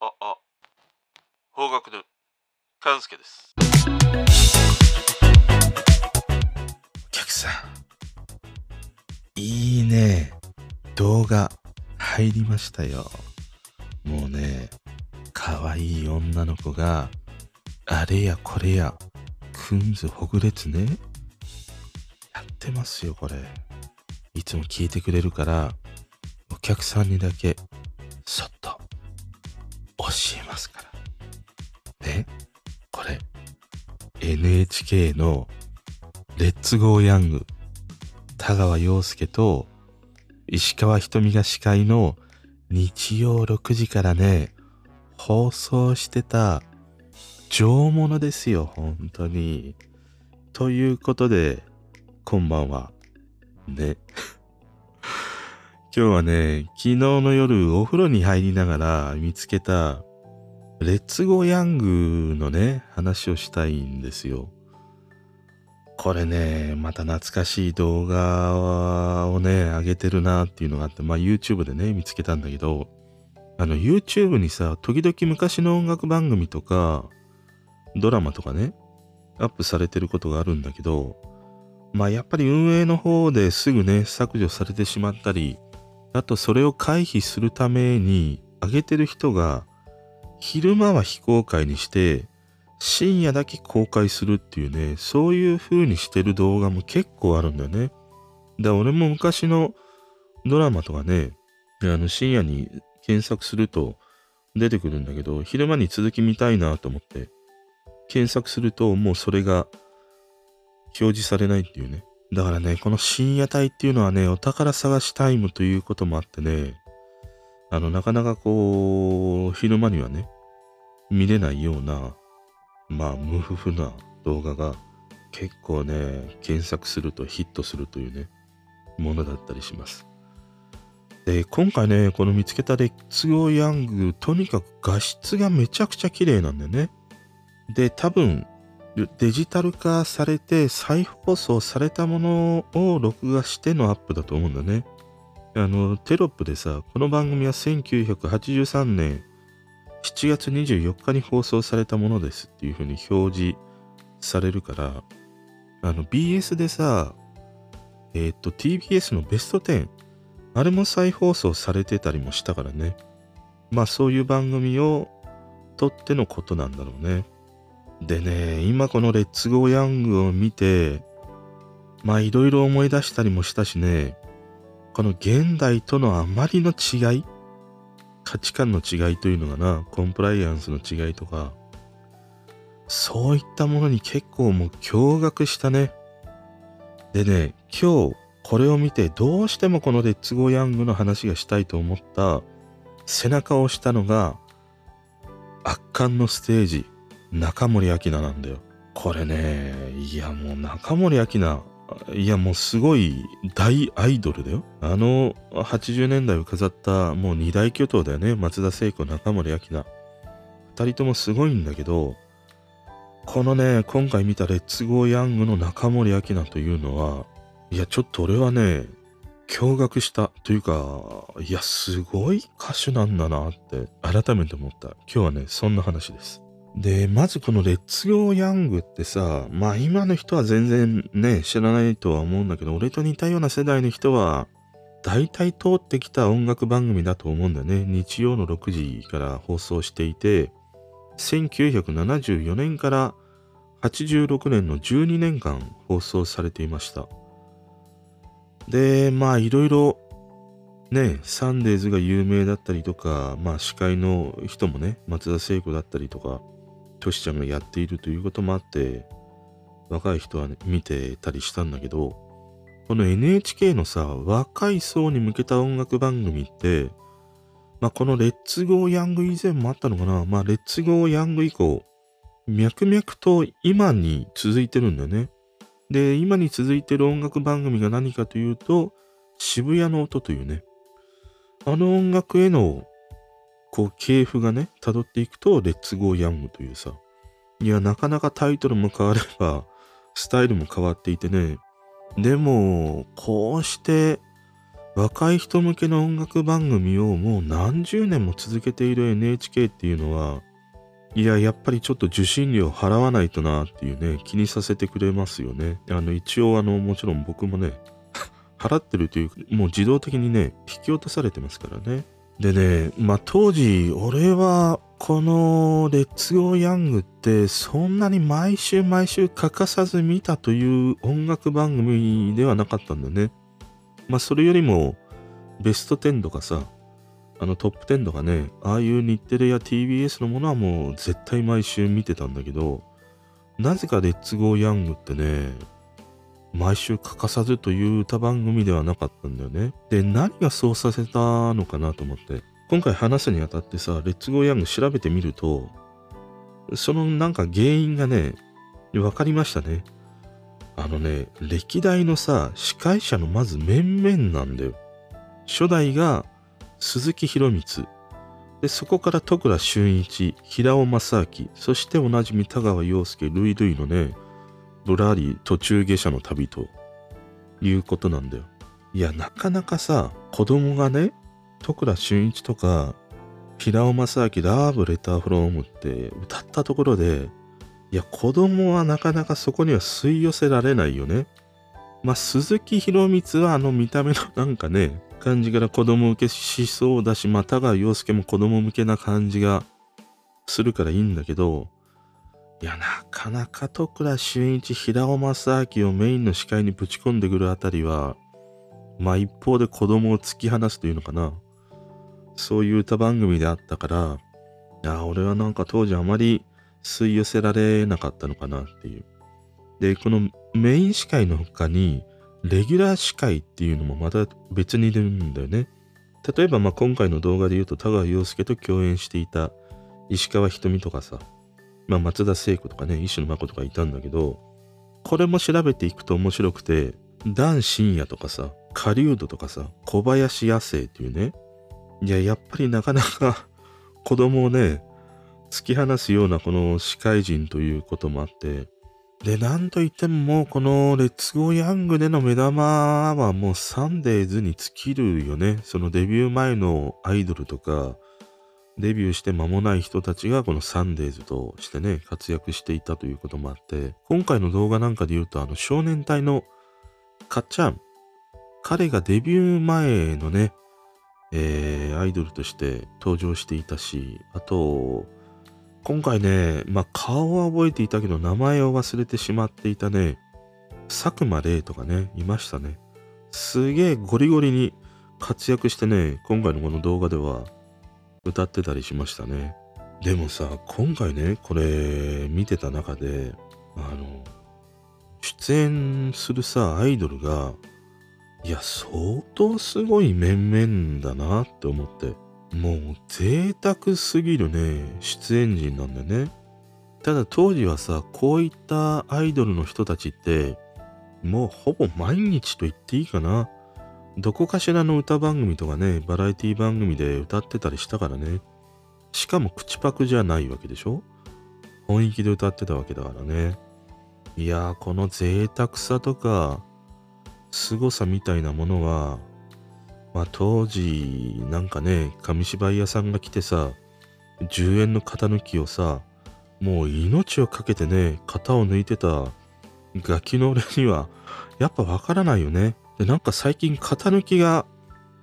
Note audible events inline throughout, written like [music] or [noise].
あ、あ、方角で、勘介です。お客さん、いいね。動画入りましたよ。もうね、可愛い女の子が、あれやこれや、くんずほぐれつね。やってますよ、これ。いつも聞いてくれるから、お客さんにだけ、NHK の、レッツゴーヤング、田川陽介と、石川ひとみが司会の日曜6時からね、放送してた上物ですよ、本当に。ということで、こんばんは。ね。[laughs] 今日はね、昨日の夜お風呂に入りながら見つけた、レッツゴーヤングのね、話をしたいんですよ。これね、また懐かしい動画をね、上げてるなっていうのがあって、まあ YouTube でね、見つけたんだけど、あの YouTube にさ、時々昔の音楽番組とか、ドラマとかね、アップされてることがあるんだけど、まあやっぱり運営の方ですぐね、削除されてしまったり、あとそれを回避するために、上げてる人が、昼間は非公開にして、深夜だけ公開するっていうね、そういう風にしてる動画も結構あるんだよね。だから俺も昔のドラマとかね、あの深夜に検索すると出てくるんだけど、昼間に続き見たいなと思って、検索するともうそれが表示されないっていうね。だからね、この深夜帯っていうのはね、お宝探しタイムということもあってね、あの、なかなかこう、昼間にはね、見れないような、まあ、無夫婦な動画が結構ね、検索するとヒットするというね、ものだったりします。で、今回ね、この見つけたレッツゴーヤング、とにかく画質がめちゃくちゃ綺麗なんだよね。で、多分、デジタル化されて再放送されたものを録画してのアップだと思うんだね。あの、テロップでさ、この番組は1983年7月24日に放送されたものですっていう風に表示されるから、あの、BS でさ、えっ、と、TBS のベスト10、あれも再放送されてたりもしたからね。まあ、そういう番組を撮ってのことなんだろうね。でね、今このレッツゴーヤングを見て、まあ、いろいろ思い出したりもしたしね、この現代とのあまりの違い価値観の違いというのがな、コンプライアンスの違いとか、そういったものに結構もう驚愕したね。でね、今日これを見てどうしてもこのレッツゴーヤングの話がしたいと思った背中を押したのが圧巻のステージ、中森明菜なんだよ。これね、いやもう中森明菜、いやもうすごい大アイドルだよ。あの80年代を飾ったもう二大巨頭だよね。松田聖子、中森明菜。二人ともすごいんだけど、このね、今回見たレッツゴーヤングの中森明菜というのは、いやちょっと俺はね、驚愕したというか、いやすごい歌手なんだなって改めて思った。今日はね、そんな話です。で、まずこのレッツゴーヤングってさ、まあ今の人は全然ね、知らないとは思うんだけど、俺と似たような世代の人は、大体通ってきた音楽番組だと思うんだよね。日曜の6時から放送していて、1974年から86年の12年間放送されていました。で、まあいろいろね、サンデーズが有名だったりとか、まあ司会の人もね、松田聖子だったりとか、トシちゃんがやっているということもあって、若い人は、ね、見てたりしたんだけど、この NHK のさ、若い層に向けた音楽番組って、まあこのレッツゴーヤング以前もあったのかなまあレッツゴーヤング以降、脈々と今に続いてるんだよね。で、今に続いてる音楽番組が何かというと、渋谷の音というね、あの音楽へのこう系譜がね、辿っていくと、レッツゴーヤングというさ、いや、なかなかタイトルも変われば、[laughs] スタイルも変わっていてね、でも、こうして、若い人向けの音楽番組をもう何十年も続けている NHK っていうのは、いや、やっぱりちょっと受信料払わないとなっていうね、気にさせてくれますよね。あの、一応あの、もちろん僕もね、[laughs] 払ってるという、もう自動的にね、引き落とされてますからね。でね、まあ当時、俺は、このレッツゴーヤングってそんなに毎週毎週欠かさず見たという音楽番組ではなかったんだよね。まあそれよりもベスト10とかさ、あのトップ10とかね、ああいう日テレや TBS のものはもう絶対毎週見てたんだけど、なぜかレッツゴーヤングってね、毎週欠かさずという歌番組ではなかったんだよね。で、何がそうさせたのかなと思って。今回話すにあたってさ、レッツゴーヤング調べてみると、そのなんか原因がね、わかりましたね。あのね、歴代のさ、司会者のまず面々なんだよ。初代が鈴木博光。で、そこから徳良俊一、平尾正明、そしておなじみ田川陽介、ルイルイのね、ぶらり途中下車の旅ということなんだよ。いや、なかなかさ、子供がね、徳良俊一とか、平尾正明、ラーブレターフロームって歌ったところで、いや、子供はなかなかそこには吸い寄せられないよね。まあ、鈴木博光はあの見た目のなんかね、感じから子供受けしそうだし、まあ、田川陽介も子供向けな感じがするからいいんだけど、いや、なかなか徳良俊一、平尾正明をメインの司会にぶち込んでくるあたりは、まあ一方で子供を突き放すというのかな。そういう歌番組であったから、いや、俺はなんか当時あまり吸い寄せられなかったのかなっていう。で、このメイン司会の他に、レギュラー司会っていうのもまた別にいるんだよね。例えば、まあ今回の動画で言うと、田川陽介と共演していた石川ひとみとかさ、まあ、松田聖子とかね、石野真子とかいたんだけど、これも調べていくと面白くて、ダン深夜とかさ、狩人とかさ、小林野生っていうね、いや、やっぱりなかなか [laughs] 子供をね、突き放すようなこの司会人ということもあって、で、なんといってももうこのレッツゴーヤングでの目玉はもうサンデーズに尽きるよね。そのデビュー前のアイドルとか、デビューして間もない人たちがこのサンデーズとしてね、活躍していたということもあって、今回の動画なんかで言うと、あの少年隊のかっちゃん、彼がデビュー前のね、えー、アイドルとして登場していたし、あと、今回ね、まあ、顔は覚えていたけど、名前を忘れてしまっていたね、佐久間玲とかね、いましたね。すげえゴリゴリに活躍してね、今回のこの動画では歌ってたりしましたね。でもさ、今回ね、これ見てた中で、あの、出演するさ、アイドルが、いや、相当すごい面々だなって思って。もう贅沢すぎるね、出演陣なんだよね。ただ当時はさ、こういったアイドルの人たちって、もうほぼ毎日と言っていいかな。どこかしらの歌番組とかね、バラエティ番組で歌ってたりしたからね。しかも口パクじゃないわけでしょ？本気で歌ってたわけだからね。いやー、この贅沢さとか、凄さみたいなものは、まあ当時、なんかね、紙芝居屋さんが来てさ、10円の型抜きをさ、もう命をかけてね、型を抜いてたガキの俺には、やっぱわからないよね。で、なんか最近型抜きが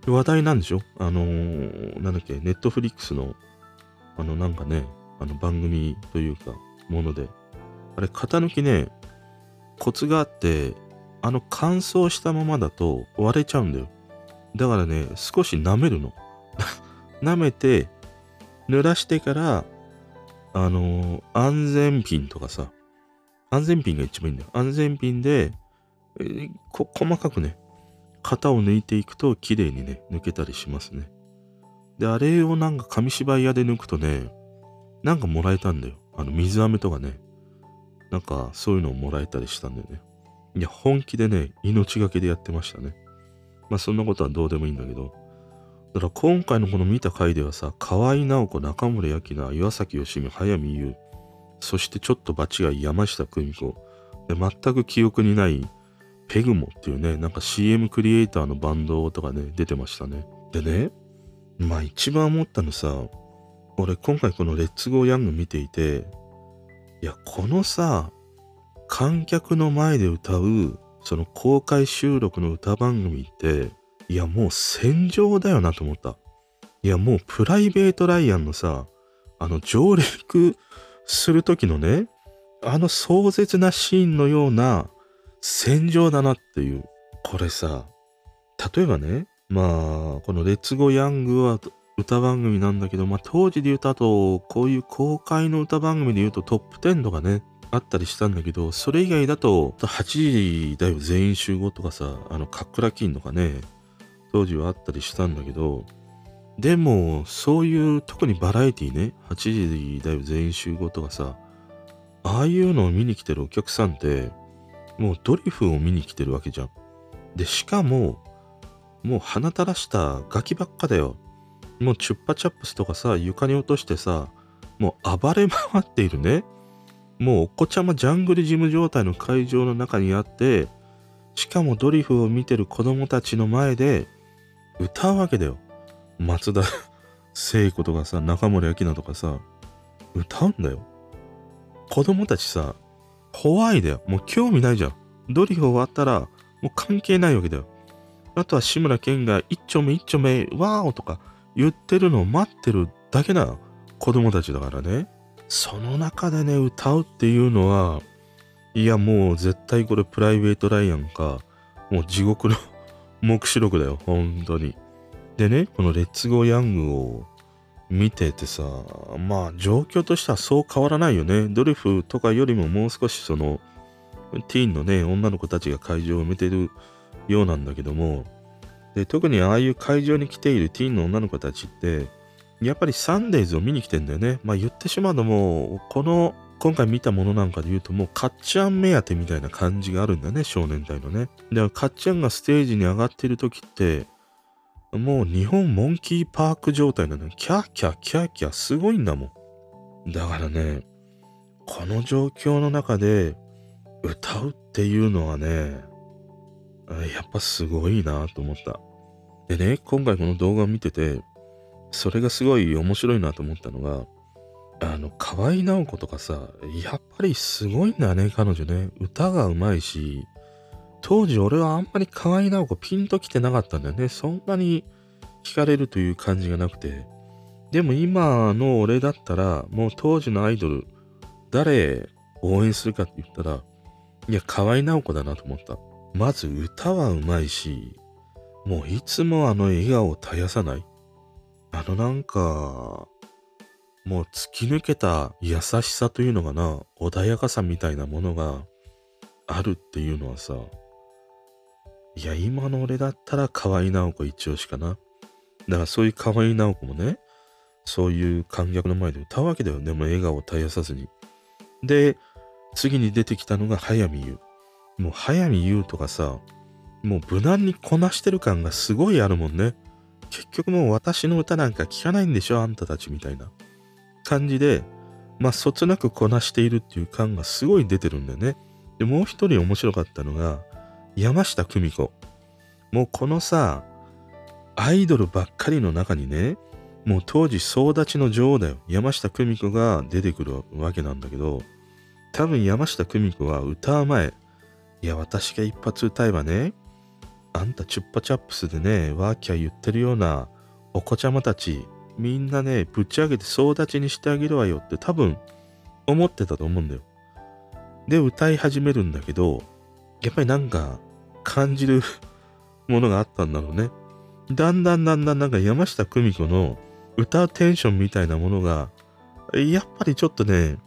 話題なんでしょ？あのー、なんだっけ、ネットフリックスの、あの、なんかね、あの番組というか、もので。あれ、型抜きね、コツがあって、あの乾燥したままだと割れちゃうんだよ。だからね、少し舐めるの。[laughs] 舐めて、濡らしてから、あのー、安全ピンとかさ、安全ピンが一番いいんだよ。安全ピンで、えー、細かくね、型を抜いていくと綺麗にね、抜けたりしますね。で、あれをなんか紙芝居屋で抜くとね、なんかもらえたんだよ。あの、水飴とかね。なんか、そういうのをもらえたりしたんだよね。いや、本気でね、命がけでやってましたね。まあ、そんなことはどうでもいいんだけど。だから今回のこの見た回ではさ、河合直子、中森明菜、岩崎良美、早見優、そしてちょっと場違い山下久美子、で全く記憶にないペグモっていうね、なんか CM クリエイターのバンドとかね、出てましたね。でね、まあ一番思ったのさ、俺今回このレッツゴーヤング見ていて、いや、このさ、観客の前で歌う、その公開収録の歌番組って、いや、もう戦場だよなと思った。いや、もうプライベートライアンのさ、あの上陸する時のね、あの壮絶なシーンのような戦場だなっていう。これさ、例えばね、まあ、このレッツゴーヤングは歌番組なんだけど、まあ当時で言うと、あと、こういう公開の歌番組で言うとトップ10とかね、あったりしたんだけど、それ以外だと、8時だよ全員集合とかさ、あの、カックラキンとかね、当時はあったりしたんだけど、でも、そういう、特にバラエティね、8時だよ全員集合とかさ、ああいうのを見に来てるお客さんって、もうドリフを見に来てるわけじゃん。で、しかも、もう鼻垂らしたガキばっかだよ。もうチュッパチャップスとかさ、床に落としてさ、もう暴れ回っているね。もうお子ちゃまジャングルジム状態の会場の中にあって、しかもドリフを見てる子供たちの前で歌うわけだよ。松田聖子とかさ、中森明菜とかさ、歌うんだよ。子供たちさ、怖いだよ。もう興味ないじゃん。ドリフ終わったら、もう関係ないわけだよ。あとは志村けんが一丁目一丁目、ワーオとか言ってるのを待ってるだけな子供たちだからね。その中でね、歌うっていうのは、いやもう絶対これプライベートライアンか、もう地獄の [laughs] 目視録だよ、本当に。でね、このレッツゴーヤングを見ててさ、まあ状況としてはそう変わらないよね。ドリフとかよりももう少しその、ティーンのね、女の子たちが会場を見てるようなんだけども、で特にああいう会場に来ているティーンの女の子たちって、やっぱりサンデーズを見に来てんだよね。まあ言ってしまうとも、この今回見たものなんかで言うともうカッチャン目当てみたいな感じがあるんだね、少年隊のね。だからカッチャンがステージに上がってる時って、もう日本モンキーパーク状態なのよ。キャーキャーキャーキャーすごいんだもん。だからね、この状況の中で歌うっていうのはね、やっぱすごいなと思った。でね、今回この動画を見てて、それがすごい面白いなと思ったのが、あの、河合直子とかさ、やっぱりすごいんだね、彼女ね。歌がうまいし、当時俺はあんまり河合直子ピンときてなかったんだよね。そんなに惹かれるという感じがなくて。でも今の俺だったら、もう当時のアイドル、誰応援するかって言ったら、いや、河合直子だなと思った。まず歌はうまいし、もういつもあの笑顔を絶やさない。あのなんか、もう突き抜けた優しさというのかな、穏やかさみたいなものがあるっていうのはさ、いや、今の俺だったら河合直子一押しかな。だからそういう河合直子もね、そういう観客の前で歌うわけだよ。でも笑顔を絶やさずに。で、次に出てきたのが早見優。もう早見優とかさ、もう無難にこなしてる感がすごいあるもんね。結局もう私の歌なんか聴かないんでしょあんたたちみたいな感じで、まあ、そつなくこなしているっていう感がすごい出てるんだよね。で、もう一人面白かったのが、山下久美子。もうこのさ、アイドルばっかりの中にね、もう当時総立ちの女王だよ。山下久美子が出てくるわけなんだけど、多分山下久美子は歌う前、いや、私が一発歌えばね、あんたチュッパチャップスでね、ワーキャー言ってるようなお子ちゃまたち、みんなね、ぶち上げて総立ちにしてあげるわよって多分思ってたと思うんだよ。で、歌い始めるんだけど、やっぱりなんか感じる [laughs] ものがあったんだろうね。だんだんだんだんなんか山下久美子の歌うテンションみたいなものが、やっぱりちょっとね、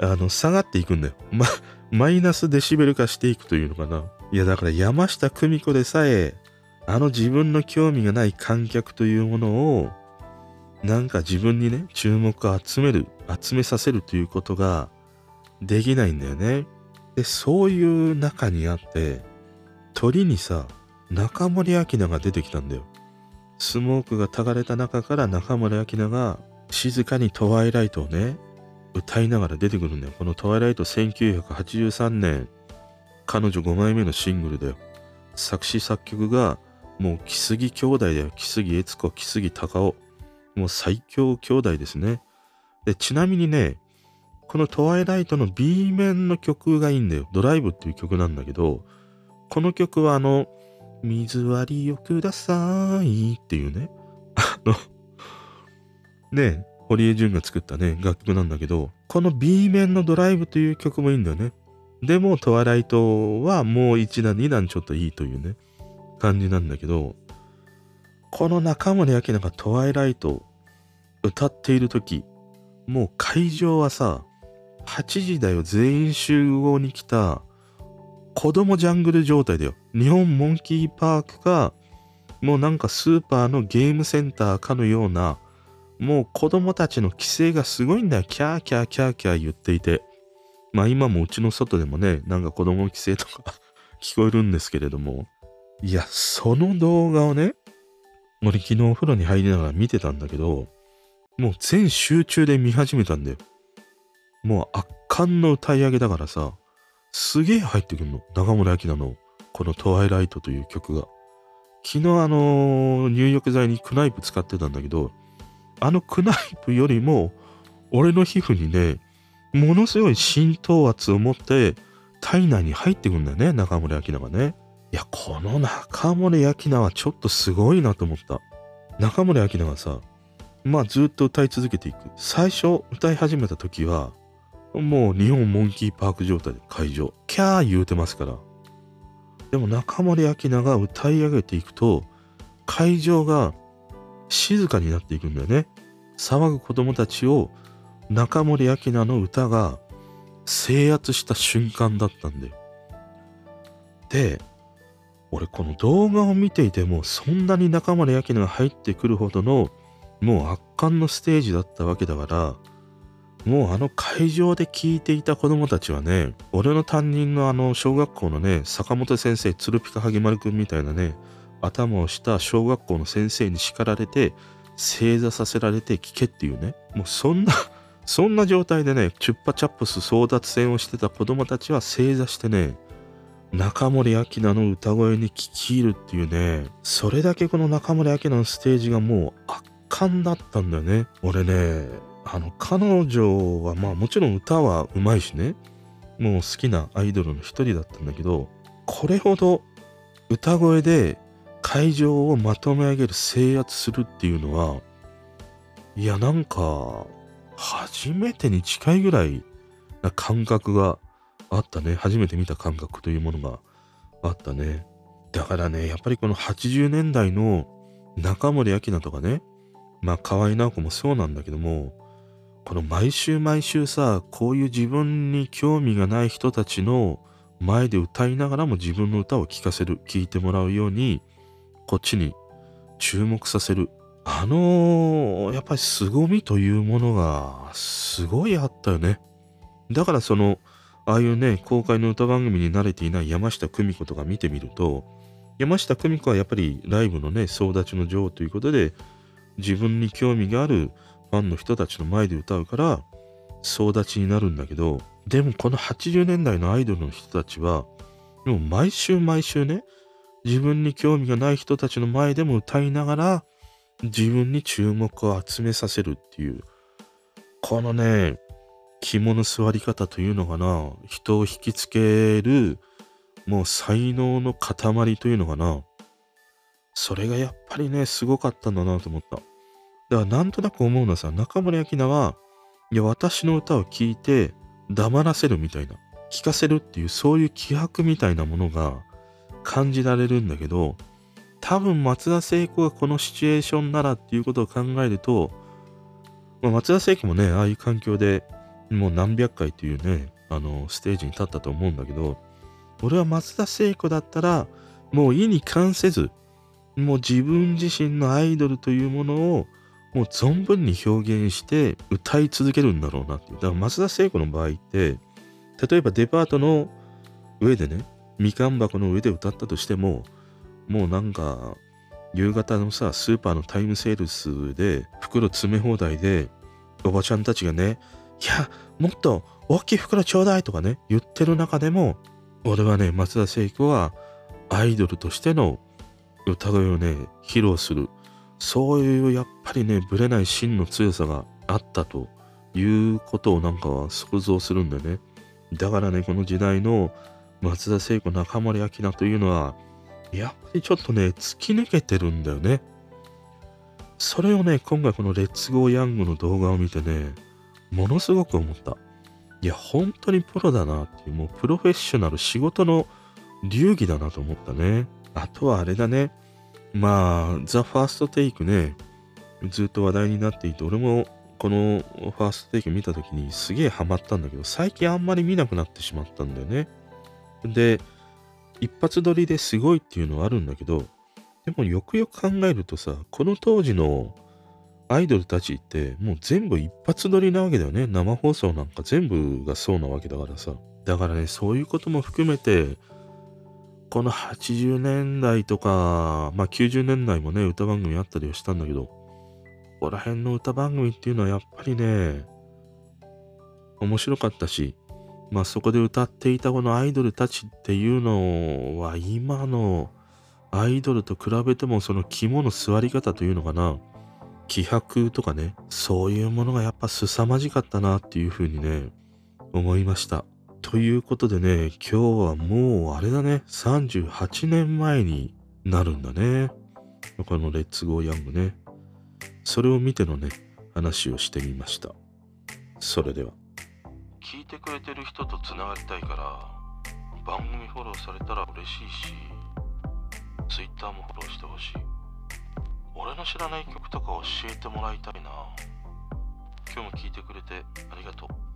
あの、下がっていくんだよ。ま、[laughs] マイナスデシベル化していくというのかな。いや、だから山下久美子でさえ、あの自分の興味がない観客というものを、なんか自分にね、注目を集める、集めさせるということができないんだよね。で、そういう中にあって、鳥にさ、中森明菜が出てきたんだよ。スモークがたがれた中から中森明菜が静かにトワイライトをね、歌いながら出てくるんだよ。このトワイライト1983年彼女5枚目のシングルだよ。作詞作曲がもう木杉兄弟だよ。木杉悦子、木杉隆夫。もう最強兄弟ですね。で、ちなみにね、このトワイライトの B 面の曲がいいんだよ。ドライブっていう曲なんだけど、この曲はあの、水割りをくださいっていうね、あの、ね、堀江潤が作ったね、楽曲なんだけど、この B 面のドライブという曲もいいんだよね。でも、トワライトはもう1段、2段ちょっといいというね、感じなんだけど、この中森明菜がトワイライト歌っている時もう会場はさ、8時だよ、全員集合に来た子供ジャングル状態だよ。日本モンキーパークがもうなんかスーパーのゲームセンターかのようなもう子供たちの規制がすごいんだよ。キャーキャーキャーキャー言っていて。まあ今もうちの外でもね、なんか子供の規制とか [laughs] 聞こえるんですけれども。いや、その動画をね、俺昨日お風呂に入りながら見てたんだけど、もう全集中で見始めたんだよ。もう圧巻の歌い上げだからさ、すげえ入ってくんの。中森明菜のこのトワイライトという曲が。昨日あのー、入浴剤にクナイプ使ってたんだけど、あのクナイプよりも、俺の皮膚にね、ものすごい浸透圧を持って体内に入ってくんだよね、中森明菜がね。いや、この中森明菜はちょっとすごいなと思った。中森明菜がさ、まあずっと歌い続けていく。最初歌い始めた時は、もう日本モンキーパーク状態で会場。キャー言うてますから。でも中森明菜が歌い上げていくと、会場が静かになっていくんだよね。騒ぐ子供たちを中森明菜の歌が制圧した瞬間だったんだよ。で、俺この動画を見ていてもそんなに中森明菜が入ってくるほどのもう圧巻のステージだったわけだから、もうあの会場で聞いていた子供たちはね、俺の担任のあの小学校のね、坂本先生、鶴ピカハギマルくんみたいなね、頭をした小学校の先生に叱られて、正座させられて聞けっていうね、もうそんなそんな状態でね、チュッパチャップス争奪戦をしてた子供たちは正座してね、中森明菜の歌声に聞き入るっていうね、それだけこの中森明菜のステージがもう圧巻だったんだよね。俺ね、あの、彼女はまあもちろん歌はうまいしね、もう好きなアイドルの一人だったんだけど、これほど歌声で会場をまとめ上げる、制圧するっていうのは、いや、なんか、初めてに近いぐらいな感覚があったね。初めて見た感覚というものがあったね。だからね、やっぱりこの80年代の中森明菜とかね、まあ河合直子もそうなんだけども、この毎週毎週さ、こういう自分に興味がない人たちの前で歌いながらも自分の歌を聴かせる、聴いてもらうように、こっちに注目させる。あのー、やっぱり凄みというものがすごいあったよね。だからその、ああいうね、公開の歌番組に慣れていない山下久美子とか見てみると、山下久美子はやっぱりライブのね、総立ちの女王ということで、自分に興味があるファンの人たちの前で歌うから、総立ちになるんだけど、でもこの80年代のアイドルの人たちは、もう毎週毎週ね、自分に興味がない人たちの前でも歌いながら、自分に注目を集めさせるっていう、このね、肝の座り方というのかな、人を引きつける、もう才能の塊というのかな、それがやっぱりね、すごかったんだなと思った。だからなんとなく思うのはさ、中森明菜は、いや、私の歌を聴いて黙らせるみたいな、聴かせるっていう、そういう気迫みたいなものが感じられるんだけど、多分松田聖子がこのシチュエーションならっていうことを考えると、まあ、松田聖子もね、ああいう環境でもう何百回というね、あの、ステージに立ったと思うんだけど、俺は松田聖子だったら、もう意に関せず、もう自分自身のアイドルというものを、もう存分に表現して歌い続けるんだろうなって。だから松田聖子の場合って、例えばデパートの上でね、みかん箱の上で歌ったとしても、もうなんか、夕方のさ、スーパーのタイムセールスで、袋詰め放題で、おばちゃんたちがね、いや、もっと大きい袋ちょうだいとかね、言ってる中でも、俺はね、松田聖子はアイドルとしての歌声をね、披露する。そういうやっぱりね、ぶれない芯の強さがあったということをなんかは想像するんだよね。だからね、この時代の松田聖子、中森明菜というのは、やっぱりちょっとね、突き抜けてるんだよね。それをね、今回このレッツゴーヤングの動画を見てね、ものすごく思った。いや、本当にプロだなっていう、もうプロフェッショナル、仕事の流儀だなと思ったね。あとはあれだね。まあ、ザ・ファーストテイクね、ずっと話題になっていて、俺もこのファーストテイク見た時にすげえハマったんだけど、最近あんまり見なくなってしまったんだよね。で、一発撮りですごいっていうのはあるんだけど、でもよくよく考えるとさ、この当時のアイドルたちってもう全部一発撮りなわけだよね。生放送なんか全部がそうなわけだからさ。だからね、そういうことも含めて、この80年代とか、まあ90年代もね、歌番組あったりはしたんだけど、ここら辺の歌番組っていうのはやっぱりね、面白かったし、まあそこで歌っていたこのアイドルたちっていうのは今のアイドルと比べてもその肝の座り方というのかな気迫とかねそういうものがやっぱ凄まじかったなっていうふうにね思いました。ということでね今日はもうあれだね38年前になるんだね。このレッツゴーヤングね。それを見てのね話をしてみました。それでは。聞いてくれてる人とつながりたいから番組フォローされたら嬉しいし Twitter もフォローしてほしい。俺の知らない曲とか教えてもらいたいな。今日も聞いてくれてありがとう。